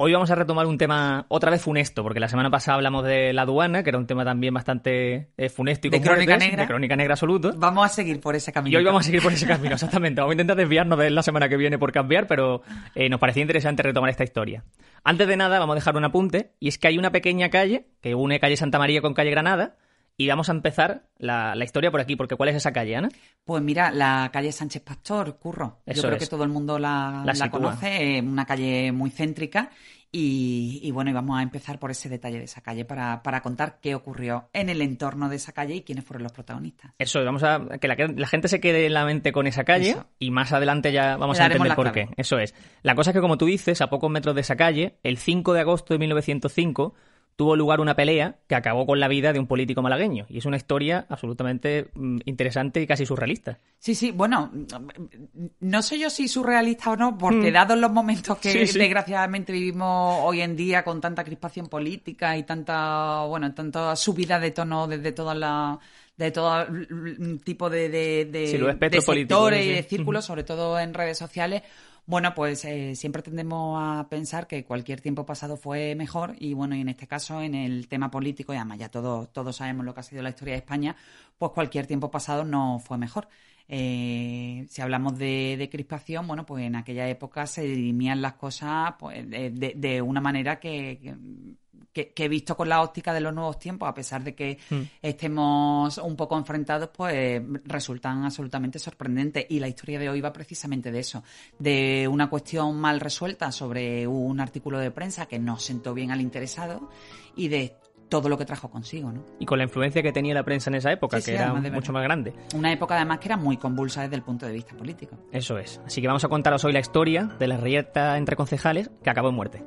Hoy vamos a retomar un tema otra vez funesto, porque la semana pasada hablamos de la aduana, que era un tema también bastante eh, funesto y De crónica muertes, negra. De crónica negra absoluto. Vamos a seguir por ese camino. Y hoy vamos a seguir por ese camino, exactamente. Vamos a intentar desviarnos de él la semana que viene por cambiar, pero eh, nos parecía interesante retomar esta historia. Antes de nada, vamos a dejar un apunte, y es que hay una pequeña calle que une calle Santa María con calle Granada, y vamos a empezar la, la historia por aquí, porque ¿cuál es esa calle, Ana? Pues mira, la calle Sánchez Pastor, Curro. Eso Yo creo es. que todo el mundo la, La conoce, una calle muy céntrica. Y, y bueno, y vamos a empezar por ese detalle de esa calle para, para contar qué ocurrió en el entorno de esa calle y quiénes fueron los protagonistas. Eso, vamos a que la, la gente se quede en la mente con esa calle Eso. y más adelante ya vamos Le a entender por clave. qué. Eso es. La cosa es que, como tú dices, a pocos metros de esa calle, el 5 de agosto de 1905, tuvo lugar una pelea que acabó con la vida de un político malagueño. Y es una historia absolutamente mm, interesante y casi surrealista. Sí, sí, bueno, no sé yo si surrealista o no, porque dados los momentos que Mm. Sí, sí. desgraciadamente vivimos hoy en día con tanta crispación política y tanta, bueno, tanta subida de tono desde todas las de todo mm, tipo de, de, de- Sí, de sectores y de círculos, sobre todo en redes sociales. Bueno, pues eh, siempre tendemos a pensar que cualquier tiempo pasado fue mejor y bueno, y en este caso en el tema político, y además ya todos, todos sabemos lo que ha sido la historia de España, pues cualquier tiempo pasado no fue mejor. Eh, si hablamos de, de crispación, bueno, pues en aquella época se dirimían las cosas pues, de, de- de una manera que, que- que, que visto con la óptica de los nuevos tiempos, a pesar de que Mm. estemos un poco enfrentados, pues resultan absolutamente sorprendentes. Y la historia de hoy va precisamente de eso, de una cuestión mal resuelta sobre un artículo de prensa que no sentó bien al interesado y de todo lo que trajo consigo, ¿no? Y con la influencia que tenía la prensa en esa época, Sí, sí, que era mucho más grande. Una época además que era muy convulsa desde el punto de vista político. Eso es. Así que vamos a contaros hoy la historia de la reyerta entre concejales que acabó en muerte.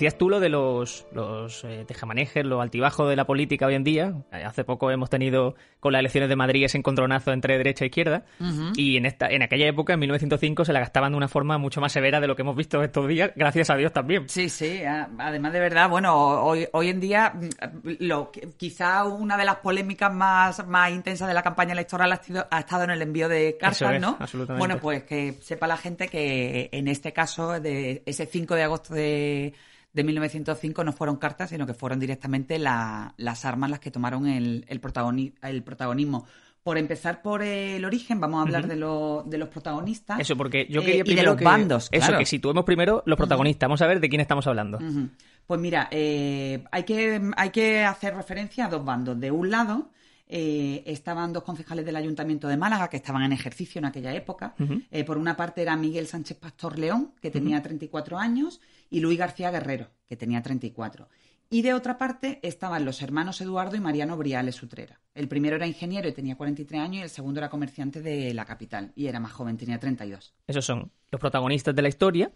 Decías tú lo de los, los eh, tejamanejes, los altibajos de la política hoy en día. Hace poco hemos tenido con las elecciones de Madrid ese encontronazo entre derecha e izquierda. Y en, esta, en aquella época, en 1905, se la gastaban de una forma mucho más severa de lo que hemos visto estos días, gracias a Dios también. Sí, sí. Además de verdad, bueno, hoy, hoy en día, mm, lo, quizá una de las polémicas más, más intensas de la campaña electoral ha, sido- ha estado en el envío de cartas, es, ¿no? absolutamente. Bueno, pues que sepa la gente que en este caso, de ese 5 de agosto de, de 1905, no fueron cartas, sino que fueron directamente la- las armas las que tomaron el, el, protagoni- el protagonismo. Por empezar por el origen, vamos a hablar de, lo- de los protagonistas. Eso, porque yo eh, quería y de primero los que... bandos, Eso, claro. que situemos primero los protagonistas. Vamos a ver de quién estamos hablando. Pues mira, eh, hay, que, hay que hacer referencia a dos bandos. De un lado eh, estaban dos concejales del Ayuntamiento de Málaga que estaban en ejercicio en aquella época. Eh, por una parte era Miguel Sánchez Pastor León, que tenía 34 años, y Luis García Guerrero, que tenía 34. Y de otra parte estaban los hermanos Eduardo y Mariano Briales Utrera. El primero era ingeniero y tenía 43 años y el segundo era comerciante de la capital y era más joven, tenía 32. Esos son los protagonistas de la historia.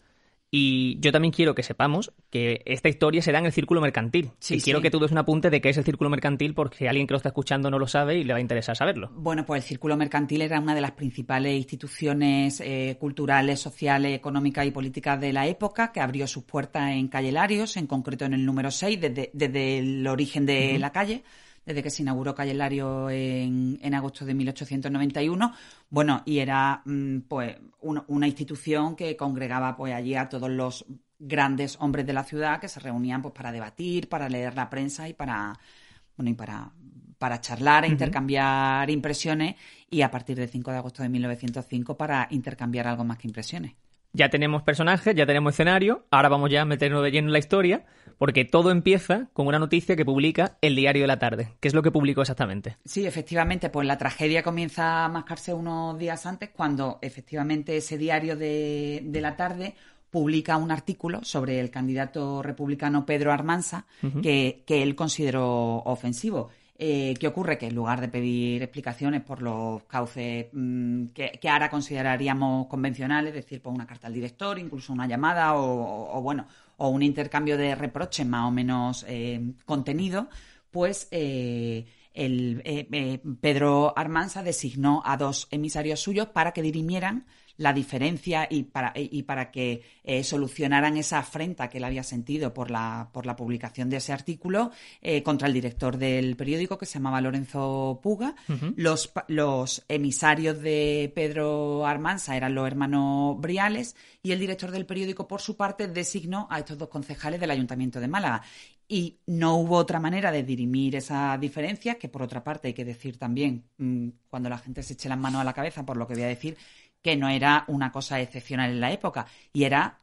Y yo también quiero que sepamos que esta historia se da en el círculo mercantil. Sí, y quiero sí. que tú des un apunte de qué es el círculo mercantil porque alguien que lo está escuchando no lo sabe y le va a interesar saberlo. Bueno, pues el Círculo Mercantil era una de las principales instituciones eh, culturales, sociales, económicas y políticas de la época, que abrió sus puertas en Calle Larios, en concreto en el número 6, desde, desde el origen de la calle, desde que se inauguró Calle Lario en, en agosto de 1891. Bueno, y era mm, pues una, una institución que congregaba pues allí a todos los grandes hombres de la ciudad que se reunían pues para debatir, para leer la prensa y para bueno y para para charlar e intercambiar impresiones y a partir del 5 de agosto de 1905 para intercambiar algo más que impresiones. Ya tenemos personajes, ya tenemos escenario, ahora vamos ya a meternos de lleno en la historia, porque todo empieza con una noticia que publica el Diario de la Tarde. ¿Qué es lo que publicó exactamente? Sí, efectivamente, pues la tragedia comienza a mascarse unos días antes cuando efectivamente ese diario de, de la tarde publica un artículo sobre el candidato republicano Pedro Armanza que, que él consideró ofensivo. Eh, ¿Qué ocurre? Que en lugar de pedir explicaciones por los cauces mm, que, ahora consideraríamos convencionales, es decir, por una carta al director, incluso una llamada o, bueno, o un intercambio de reproches más o menos eh, contenido, pues eh, el, Pedro Armanza designó a dos emisarios suyos para que dirimieran la diferencia y para, y para que eh, solucionaran esa afrenta que él había sentido por la, por la publicación de ese artículo eh, contra el director del periódico que se llamaba Lorenzo Puga. los, los emisarios de Pedro Armanza eran los hermanos Briales y el director del periódico, por su parte, designó a estos dos concejales del Ayuntamiento de Málaga. Y no hubo otra manera de dirimir esa diferencia, que por otra parte hay que decir también, mm, cuando la gente se eche las manos a la cabeza por lo que voy a decir, que no era una cosa excepcional en la época y era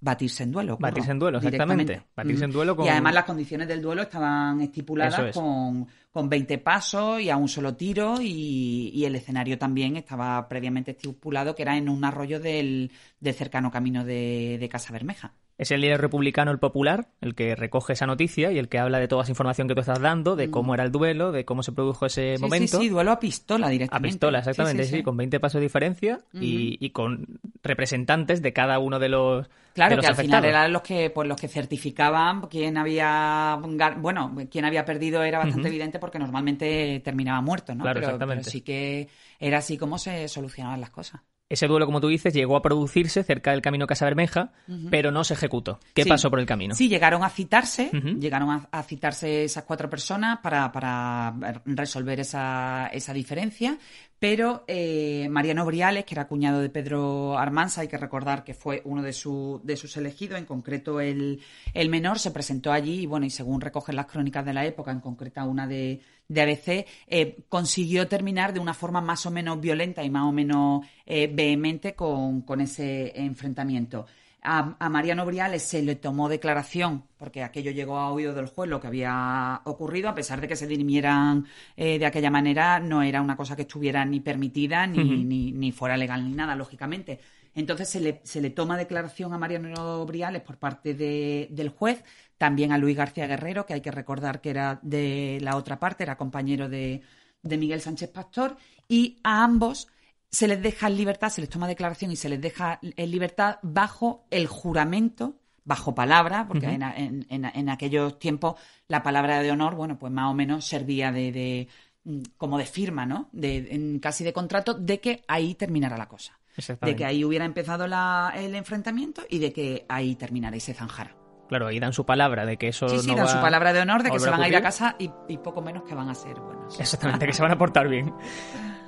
batirse en duelo. Batirse en duelo, exactamente. Batirse en duelo Y además las condiciones del duelo estaban estipuladas con, con 20 pasos y a un solo tiro y, el escenario también estaba previamente estipulado que era en un arroyo del, cercano camino de, de Casa Bermeja. Es el líder republicano, el popular, el que recoge esa noticia y el que habla de toda esa información que tú estás dando, de cómo mm. era el duelo, de cómo se produjo ese momento. Sí, sí, duelo a pistola directamente. A pistola, exactamente, sí, con 20 pasos de diferencia y, con representantes de cada uno de los Claro, que al final eran los que pues los que certificaban quién había bueno, quién había perdido era bastante evidente porque normalmente terminaba muerto, ¿no? Claro, exactamente. pero sí que era así como se solucionaban las cosas. Ese duelo, como tú dices, llegó a producirse cerca del camino Casa Bermeja, pero no se ejecutó. ¿Qué pasó por el camino? Sí, llegaron a citarse, llegaron a, citarse esas cuatro personas para, para resolver esa, esa diferencia, pero eh, Mariano Briales, que era cuñado de Pedro Armanza, hay que recordar que fue uno de, de sus elegidos, en concreto el, el, menor, se presentó allí y, bueno, y según recogen las crónicas de la época, en concreto una de, de ABC, eh, consiguió terminar de una forma más o menos violenta y más o menos eh, vehemente con, con ese enfrentamiento. A, Mariano Briales se le tomó declaración, porque aquello llegó a oído del juez lo que había ocurrido, a pesar de que se dirimieran eh, de aquella manera, no era una cosa que estuviera ni permitida ni, ni, fuera legal ni nada, lógicamente. Entonces se le, se le toma declaración a Mariano Briales por parte del juez, también a Luis García Guerrero, que hay que recordar que era de la otra parte, era compañero de, de Miguel Sánchez Pastor, y a ambos se les deja en libertad, se les toma declaración y se les deja en libertad bajo el juramento, bajo palabra, porque en, aquellos tiempos la palabra de honor, bueno, pues más o menos servía de, mm, como de firma, ¿no? De, casi de contrato de que ahí terminara la cosa. De que ahí hubiera empezado el enfrentamiento y de que ahí terminara y se zanjara. Claro, ahí dan su palabra de que eso. Sí, sí, dan su palabra de honor de que se van a ir a casa y, y, poco menos que van a ser buenos. Exactamente, que se van a portar bien.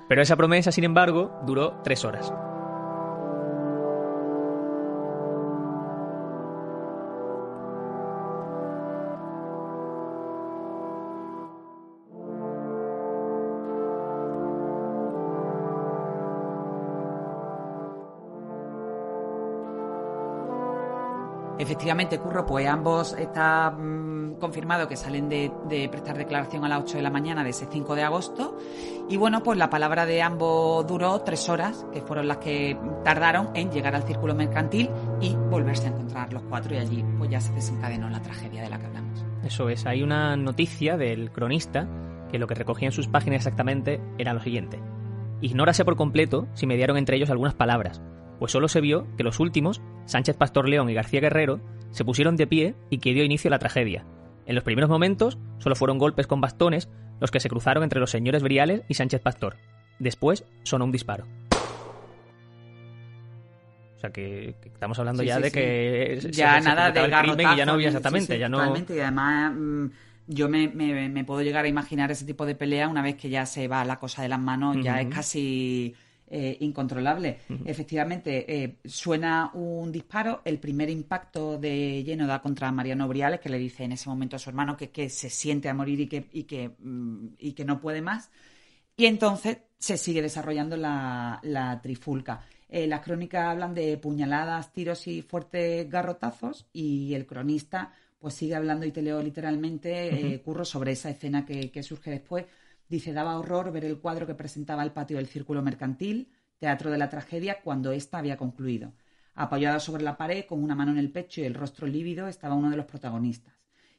Pero esa promesa, sin embargo, duró tres horas. Efectivamente, Curro, pues ambos está mm, confirmado que salen de, prestar declaración a las 8 de la mañana de ese 5 de agosto. Y bueno, pues la palabra de ambos duró tres horas, que fueron las que tardaron en llegar al círculo mercantil y volverse a encontrar los cuatro. Y allí pues ya se desencadenó la tragedia de la que hablamos. Eso es, hay una noticia del cronista que lo que recogía en sus páginas exactamente era lo siguiente. Ignórase por completo si mediaron entre ellos algunas palabras, pues solo se vio que los últimos Sánchez Pastor León y García Guerrero se pusieron de pie y que dio inicio a la tragedia. En los primeros momentos solo fueron golpes con bastones los que se cruzaron entre los señores Briales y Sánchez Pastor. Después sonó un disparo. O sea que, estamos hablando ya de que ya nada de crimen y ya no había exactamente, ya no. y además mm, yo me, puedo llegar a imaginar ese tipo de pelea una vez que ya se va la cosa de las manos, ya es casi eh, incontrolable. Efectivamente, eh, suena un disparo, el primer impacto de lleno da contra Mariano Briales, que le dice en ese momento a su hermano que, que se siente a morir y que, y que, mm, y que no puede más. Y entonces se sigue desarrollando la, la trifulca. Eh, las crónicas hablan de puñaladas, tiros y fuertes garrotazos y el cronista pues sigue hablando y te leo literalmente, Curro, sobre esa escena que, que surge después Dice, daba horror ver el cuadro que presentaba el patio del Círculo Mercantil, teatro de la tragedia, cuando ésta había concluido. Apoyado sobre la pared, con una mano en el pecho y el rostro lívido, estaba uno de los protagonistas.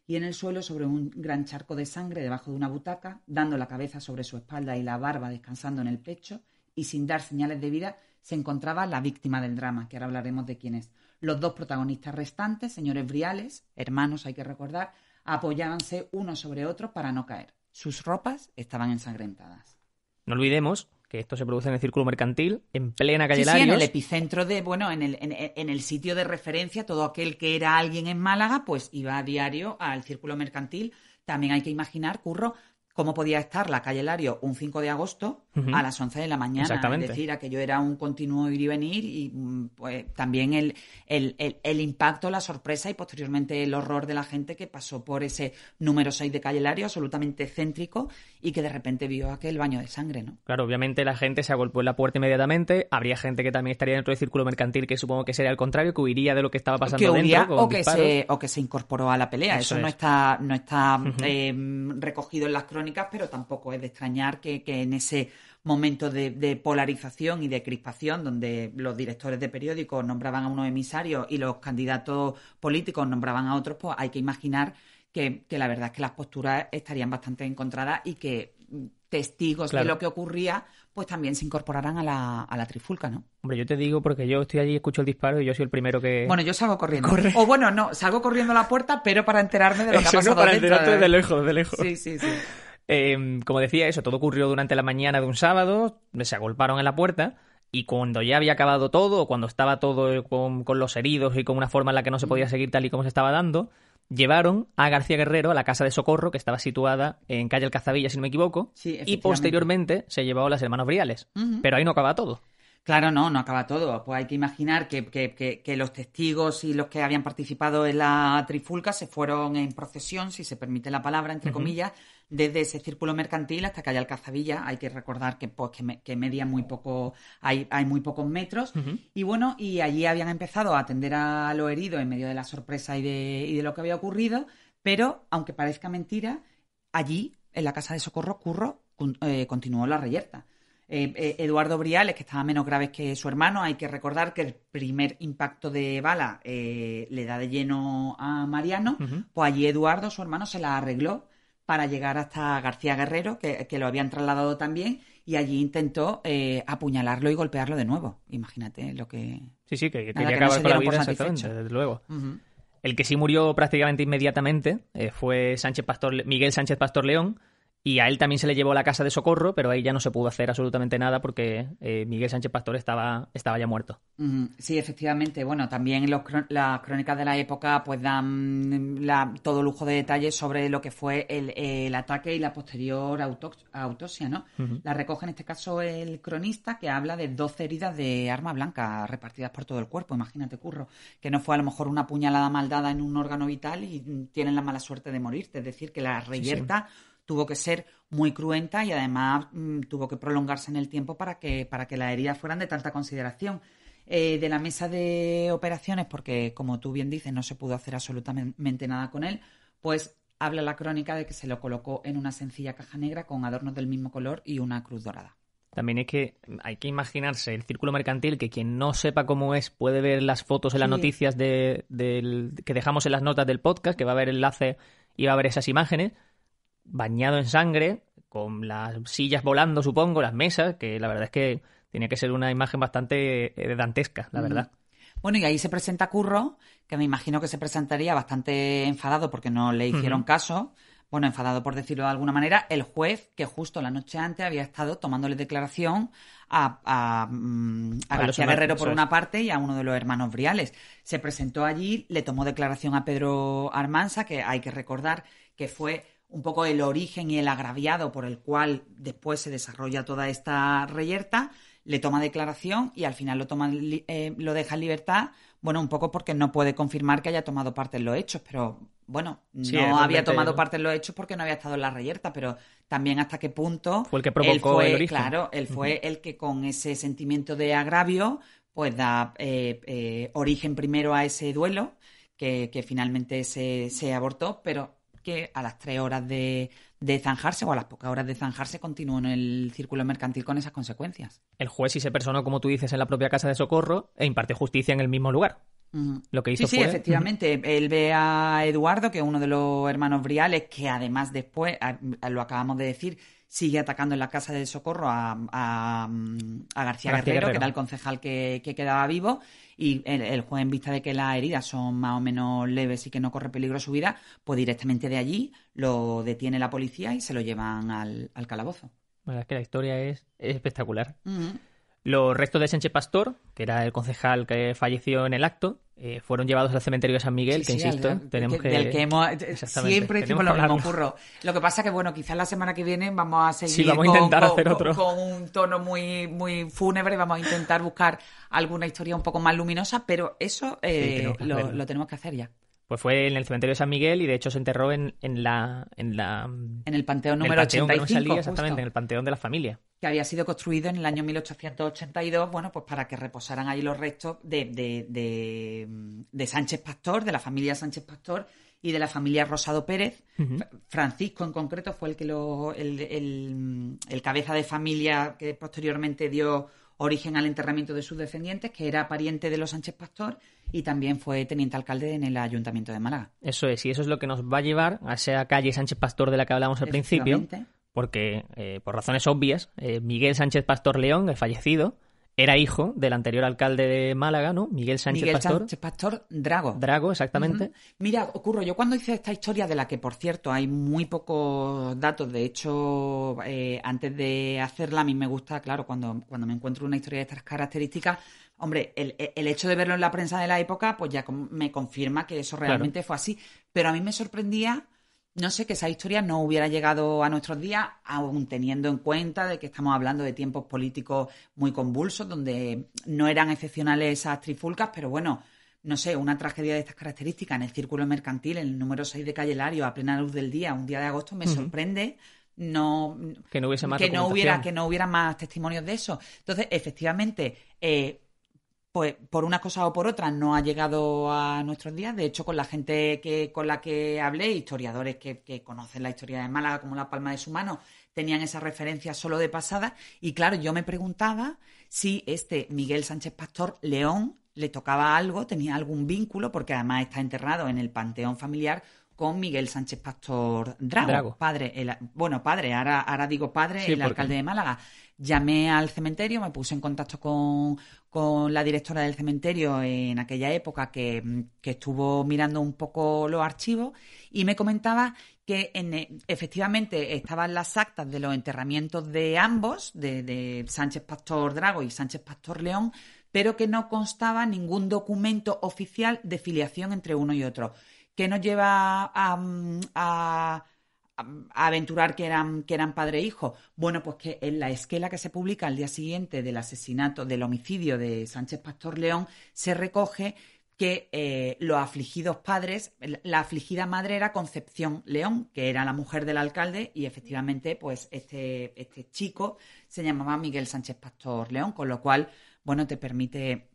y en el suelo sobre un gran charco de sangre debajo de una butaca, dando la cabeza sobre su espalda y la barba descansando en el pecho, y sin dar señales de vida, se encontraba la víctima del drama, que ahora hablaremos de quién es. Los dos protagonistas restantes, señores Briales, hermanos hay que recordar, apoyábanse uno sobre otro para no caer. Sus ropas estaban ensangrentadas. No olvidemos que esto se produce en el círculo mercantil, en plena calle sí, sí, en el epicentro de, bueno, en el, en, el sitio de referencia, todo aquel que era alguien en Málaga, pues iba a diario al círculo mercantil. También hay que imaginar, Curro, cómo podía estar la calle Lario un 5 de agosto a las 11 de la mañana. Exactamente. Es decir, aquello era un continuo ir y venir y mm, pues, también el, el, el, impacto, la sorpresa y posteriormente el horror de la gente que pasó por ese número 6 de calle Lario, absolutamente céntrico y que de repente vio aquel baño de sangre, ¿no? Claro, obviamente la gente se agolpó en la puerta inmediatamente. Habría gente que también estaría dentro del círculo mercantil, que supongo que sería al contrario, que huiría de lo que estaba pasando que dentro. o, que se, o que se incorporó a la pelea. Eso, no está, no está em, recogido en las crónicas, pero tampoco es de extrañar que, que en ese momento de, polarización y de crispación, donde los directores de periódicos nombraban a unos emisarios y los candidatos políticos nombraban a otros, pues hay que imaginar que, la verdad es que las posturas estarían bastante encontradas y que testigos de lo que ocurría, pues también se incorporaran a la, a la trifulca, ¿no? Hombre, yo te digo porque yo estoy allí, escucho el disparo y yo soy el primero que... Bueno, yo salgo corriendo. O bueno, no, salgo corriendo a la puerta, pero para enterarme de lo que ha pasado para dentro. enterarte de lejos, de lejos. Sí, sí, sí. Em, como decía, eso todo ocurrió durante la mañana de un sábado, se agolparon en la puerta y cuando ya había acabado todo, o cuando estaba todo con, los heridos y con una forma en la que no se podía seguir tal y como se estaba dando, llevaron a García Guerrero a la casa de socorro que estaba situada en calle Alcazabilla, si no me equivoco, y posteriormente se llevó a las hermanos Briales. Pero ahí no acaba todo. Claro, no, no acaba todo. Pues hay que imaginar que, que, que, los testigos y los que habían participado en la trifulca se fueron en procesión, si se permite la palabra, entre comillas, desde ese círculo mercantil hasta que haya Alcazabilla. Hay que recordar que, pues, que, media muy poco, hay, hay muy pocos metros. Y bueno, y allí habían empezado a atender a los heridos en medio de la sorpresa y de, y de lo que había ocurrido. Pero, aunque parezca mentira, allí, en la casa de socorro, Curro eh, continuó la reyerta. Eh, eh, Eduardo Briales, que estaba menos grave que su hermano. Hay que recordar que el primer impacto de bala eh, le da de lleno a Mariano. Pues allí Eduardo, su hermano, se la arregló para llegar hasta García Guerrero, que, lo habían trasladado también, y allí intentó apuñalarlo y golpearlo de nuevo. Imagínate lo que. Sí, sí, que quería acabar con la vida, desde luego. El que sí murió prácticamente inmediatamente fue Sánchez Pastor, Miguel Sánchez Pastor León y a él también se le llevó a la casa de socorro, pero ahí ya no se pudo hacer absolutamente nada porque eh, Miguel Sánchez Pastor estaba, estaba ya muerto. Sí, efectivamente. Bueno, también los, las crónicas de la época pues dan todo lujo de detalles sobre lo que fue el, ataque y la posterior autopsia, ¿no? La recoge en este caso el cronista que habla de 12 heridas de arma blanca repartidas por todo el cuerpo. Imagínate, curro, que no fue a lo mejor una puñalada maldada en un órgano vital y tienen la mala suerte de morirte. Es decir, que la reyerta tuvo que ser muy cruenta y además mm, tuvo que prolongarse en el tiempo para que, para que las heridas fueran de tanta consideración. Eh, de la mesa de operaciones, porque como tú bien dices, no se pudo hacer absolutamente nada con él, pues habla la crónica de que se lo colocó en una sencilla caja negra con adornos del mismo color y una cruz dorada. También es que hay que imaginarse el círculo mercantil, que quien no sepa cómo es puede ver las fotos en las noticias de, que dejamos en las notas del podcast, que va a haber enlace y va a ver esas imágenes bañado en sangre, con las sillas volando, supongo, las mesas, que la verdad es que tenía que ser una imagen bastante eh, dantesca, la verdad. Bueno, y ahí se presenta Curro, que me imagino que se presentaría bastante enfadado porque no le hicieron caso. Bueno, enfadado por decirlo de alguna manera, el juez que justo la noche antes había estado tomándole declaración a, a, mm, García Guerrero por una parte y a uno de los hermanos Briales. Se presentó allí, le tomó declaración a Pedro Armanza, que hay que recordar que fue un poco el origen y el agraviado por el cual después se desarrolla toda esta reyerta, le toma declaración y al final lo, toma, eh, lo deja en libertad, bueno, un poco porque no puede confirmar que haya tomado parte en los hechos, pero bueno, no había tomado parte en los hechos porque no había estado en la reyerta, pero también hasta qué punto fue el que provocó el origen. Claro, él fue el que con ese sentimiento de agravio, pues da eh, eh, origen primero a ese duelo que, que finalmente se, se abortó, pero que a las tres horas de, zanjarse o a las pocas horas de zanjarse continuó en el círculo mercantil con esas consecuencias. El juez sí se personó, como tú dices, en la propia casa de socorro e impartió justicia en el mismo lugar. Lo que hizo sí, sí, efectivamente. Él ve a Eduardo, que es uno de los hermanos Briales, que además después, lo acabamos de decir, sigue atacando en la casa del socorro a, García, Guerrero, que era el concejal que, quedaba vivo, y el, juez, en vista de que las heridas son más o menos leves y que no corre peligro su vida, pues directamente de allí lo detiene la policía y se lo llevan al, calabozo. Bueno, es que la historia es, espectacular. Los restos de Sánchez Pastor, que era el concejal que falleció en el acto, eh, fueron llevados al cementerio de San Miguel, que insisto, tenemos que... Del que hemos, siempre decimos lo mismo, curro. Lo que pasa que, bueno, quizás la semana que viene vamos a seguir vamos con, a intentar hacer otro. con un tono muy, muy fúnebre, vamos a intentar buscar alguna historia un poco más luminosa, pero eso eh, lo tenemos que hacer ya. Pues fue en el cementerio de San Miguel y de hecho se enterró en, en la, en la... En el panteón número 85. exactamente, en el panteón de la familia. Que había sido construido en el año 1882, bueno, pues para que reposaran ahí los restos de, de, de, Sánchez Pastor, de la familia Sánchez Pastor y de la familia Rosado Pérez. Francisco en concreto fue el que lo, el, el, el cabeza de familia que posteriormente dio origen al enterramiento de sus descendientes, que era pariente de los Sánchez Pastor y también fue teniente alcalde en el Ayuntamiento de Málaga. Eso es, y eso es lo que nos va a llevar a esa calle Sánchez Pastor de la que hablamos al principio, porque eh, por razones obvias, eh, Miguel Sánchez Pastor León, el fallecido, era hijo del anterior alcalde de Málaga, ¿no? Miguel Sánchez Miguel Pastor. Sánchez Pastor Drago. Drago, exactamente. Mira, ocurro, yo cuando hice esta historia, de la que por cierto hay muy pocos datos, de hecho, eh, antes de hacerla, a mí me gusta, claro, cuando, cuando me encuentro una historia de estas características, hombre, el, el, hecho de verlo en la prensa de la época, pues ya me confirma que eso realmente fue así. Pero a mí me sorprendía no sé, que esa historia no hubiera llegado a nuestros días, aún teniendo en cuenta de que estamos hablando de tiempos políticos muy convulsos, donde no eran excepcionales esas trifulcas, pero bueno, no sé, una tragedia de estas características en el círculo mercantil, en el número 6 de Calle Lario, a plena luz del día, un día de agosto, me sorprende. No que no hubiese más que no hubiera que no hubiera más testimonios de eso. Entonces efectivamente eh, pues por una cosa o por otra no ha llegado a nuestros días. De hecho, con la gente que, con la que hablé, historiadores que, conocen la historia de Málaga como la palma de su mano, tenían esa referencia solo de pasada. Y claro, yo me preguntaba si este Miguel Sánchez Pastor León le tocaba algo, tenía algún vínculo, porque además está enterrado en el panteón familiar con Miguel Sánchez Pastor Drago, padre, el, bueno, padre, ahora, ahora digo padre, el alcalde de Málaga. Llamé al cementerio, me puse en contacto con, con la directora del cementerio en aquella época que, estuvo mirando un poco los archivos y me comentaba que en, efectivamente estaban las actas de los enterramientos de ambos, de, Sánchez Pastor Drago y Sánchez Pastor León, pero que no constaba ningún documento oficial de filiación entre uno y otro. Que nos lleva a aventurar que eran, que eran padre e hijo. Bueno, pues que en la esquela que se publica al día siguiente del asesinato, del homicidio de Sánchez Pastor León, se recoge que eh, los afligidos padres, la afligida madre era Concepción León, que era la mujer del alcalde, y efectivamente, pues este, este chico se llamaba Miguel Sánchez Pastor León, con lo cual, bueno, te permite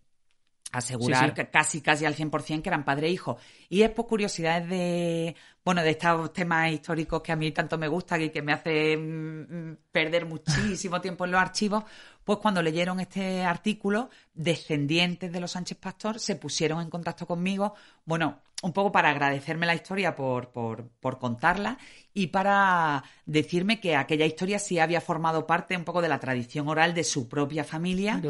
asegurar que casi casi al 100% que eran padre e hijo. Y es por curiosidades de, bueno, de estos temas históricos que a mí tanto me gustan y que me hacen mm, perder muchísimo tiempo en los archivos, pues cuando leyeron este artículo, descendientes de los Sánchez Pastor se pusieron en contacto conmigo, bueno, un poco para agradecerme la historia por, por, por contarla y para decirme que aquella historia sí había formado parte un poco de la tradición oral de su propia familia.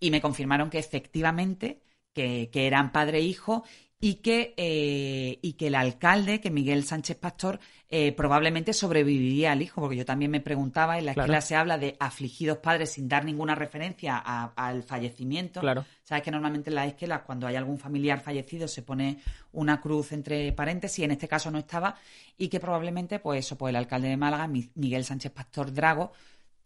Y me confirmaron que efectivamente que, que eran padre e hijo y que, eh, y que el alcalde, que Miguel Sánchez Pastor, eh, probablemente sobreviviría al hijo, porque yo también me preguntaba, en la escuela se habla de afligidos padres sin dar ninguna referencia al fallecimiento. Claro. Sabes que normalmente en la escuela, cuando hay algún familiar fallecido, se pone una cruz entre paréntesis, en este caso no estaba, y que probablemente, pues eso, pues el alcalde de Málaga, Miguel Sánchez Pastor Drago,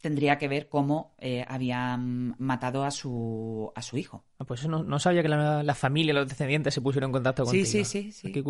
tendría que ver cómo eh, habían matado a su, a su hijo. Ah, pues no, no sabía que la, familia, los descendientes se pusieron en contacto contigo. Sí, sí, sí.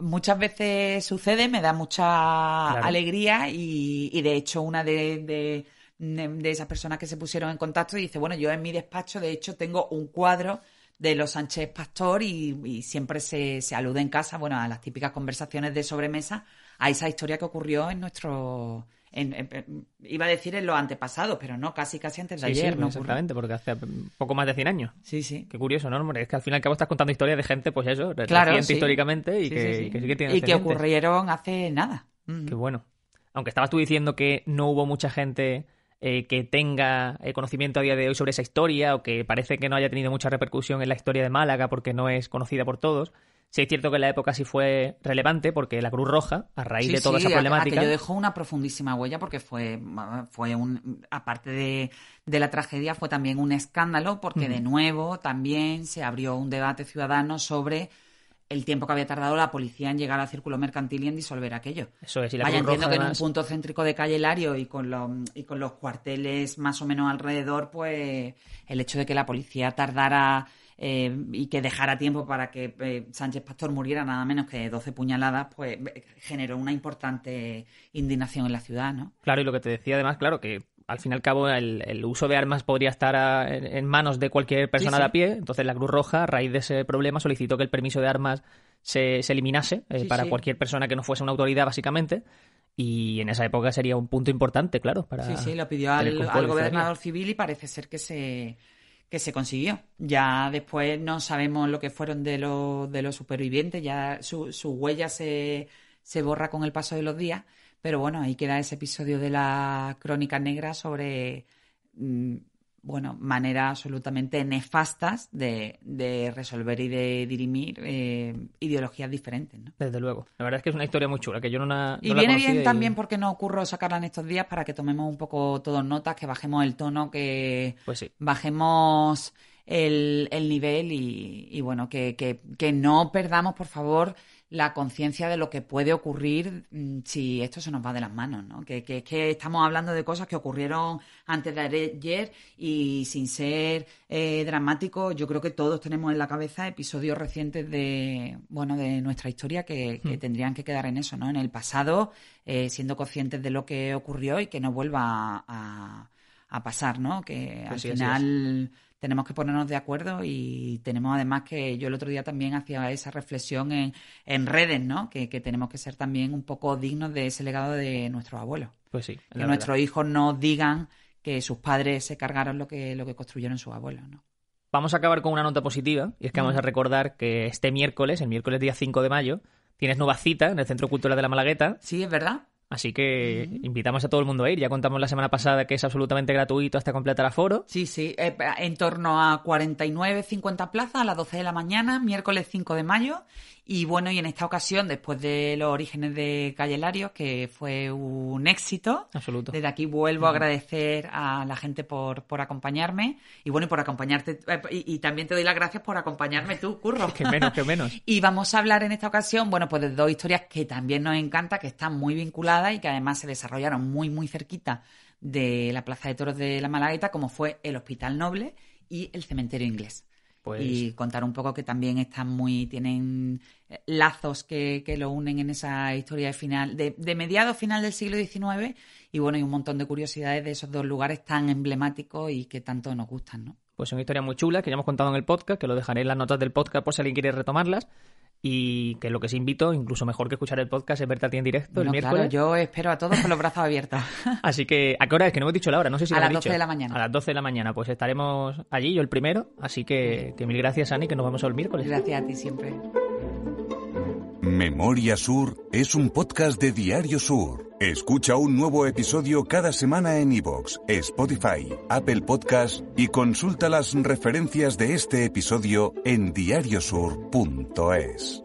Muchas veces sucede, me da mucha alegría y, y, de hecho una de, de, esas personas que se pusieron en contacto dice, bueno, yo en mi despacho de hecho tengo un cuadro de los Sánchez Pastor y, y siempre se, se alude en casa, bueno, a las típicas conversaciones de sobremesa a esa historia que ocurrió en nuestro iba a decir en los antepasados, pero no, casi casi antes de ayer. no exactamente, porque hace poco más de 100 años. Sí, sí. Qué curioso, ¿no? Es que al fin y al cabo estás contando historias de gente, pues eso, claro, históricamente y que, sí, que, tiene Y que ocurrieron hace nada. Qué bueno. Aunque estabas tú diciendo que no hubo mucha gente eh, que tenga eh, conocimiento a día de hoy sobre esa historia o que parece que no haya tenido mucha repercusión en la historia de Málaga porque no es conocida por todos. Sí es cierto que en la época sí fue relevante porque la Cruz Roja, a raíz de toda esa problemática... aquello dejó una profundísima huella porque fue, fue un... Aparte de, de la tragedia, fue también un escándalo porque de nuevo también se abrió un debate ciudadano sobre el tiempo que había tardado la policía en llegar al círculo mercantil y en disolver aquello. Eso es, y la Vaya, entiendo que en un punto céntrico de calle Lario y con, los, y con los cuarteles más o menos alrededor, pues el hecho de que la policía tardara eh, y que dejara tiempo para que eh, Sánchez Pastor muriera nada menos que 12 puñaladas, pues generó una importante indignación en la ciudad, ¿no? Claro, y lo que te decía además, claro, que al fin y al cabo el, uso de armas podría estar en, manos de cualquier persona de a pie, entonces la Cruz Roja, a raíz de ese problema, solicitó que el permiso de armas se, eliminase eh, para cualquier persona que no fuese una autoridad, básicamente. Y en esa época sería un punto importante, claro. Para sí, sí, lo pidió al, al gobernador civil y parece ser que se, que se consiguió. Ya después no sabemos lo que fueron de los, de los supervivientes, ya su, su huella se, se borra con el paso de los días, pero bueno, ahí queda ese episodio de la crónica negra sobre mm, bueno, maneras absolutamente nefastas de, de resolver y de dirimir eh, ideologías diferentes. ¿no? Desde luego. La verdad es que es una historia muy chula, que yo no, no Y viene bien también porque no ocurro sacarla en estos días para que tomemos un poco todos notas, que bajemos el tono, que pues bajemos el, el nivel y, y bueno, que, que, que no perdamos, por favor, la conciencia de lo que puede ocurrir mm, si esto se nos va de las manos, ¿no? Que, que, que estamos hablando de cosas que ocurrieron antes de ayer y sin ser eh, dramático, yo creo que todos tenemos en la cabeza episodios recientes de, bueno, de nuestra historia que, hmm. tendrían que quedar en eso, ¿no? En el pasado, eh, siendo conscientes de lo que ocurrió y que no vuelva a, a pasar, ¿no? Que al final tenemos que ponernos de acuerdo y tenemos además que yo el otro día también hacía esa reflexión en, en redes, ¿no? Que, tenemos que ser también un poco dignos de ese legado de nuestros abuelos. Pues sí. Que nuestros hijos no digan que sus padres se cargaron lo que, lo que construyeron sus abuelos, ¿no? Vamos a acabar con una nota positiva y es que vamos a recordar que este miércoles, el miércoles día 5 de mayo, tienes nueva cita en el Centro Cultural de la Malagueta. Sí, es verdad. Así que invitamos a todo el mundo a ir. Ya contamos la semana pasada que es absolutamente gratuito hasta completar aforo. Sí, sí, eh, en torno a 49, 50 plazas a las 12 de la mañana, miércoles 5 de mayo. Y bueno, y en esta ocasión, después de los orígenes de Calle Larios, que fue un éxito. Absoluto. Desde aquí vuelvo a agradecer a la gente por, por acompañarme. Y bueno, y por acompañarte. Eh, y, también te doy las gracias por acompañarme tú, Curro. que menos, que menos. y vamos a hablar en esta ocasión, bueno, pues de dos historias que también nos encanta, que están muy vinculadas y que además se desarrollaron muy, muy cerquita de la Plaza de Toros de la Malagueta, como fue el Hospital Noble y el Cementerio Inglés. Pues y contar un poco que también están muy, tienen eh, lazos que, que lo unen en esa historia de final, de, de mediado final del siglo XIX, y bueno, y un montón de curiosidades de esos dos lugares tan emblemáticos y que tanto nos gustan, ¿no? Pues son historias muy chulas que ya hemos contado en el podcast, que lo dejaré en las notas del podcast por si alguien quiere retomarlas y que lo que os invito, incluso mejor que escuchar el podcast, es verte a ti en directo el miércoles. Claro, yo espero a todos con los brazos abiertos. Así que, ¿a qué hora es? Que no hemos dicho la hora, no sé si A las 12 de la mañana. A las 12 de la mañana, pues estaremos allí, yo el primero. Así que, que mil gracias, Ani, que nos vemos el miércoles. Gracias a ti siempre. Memoria Sur es un podcast de Diario Sur. Escucha un nuevo episodio cada semana en iVoox, Spotify, Apple Podcast y consulta las referencias de este episodio en diariosur.es.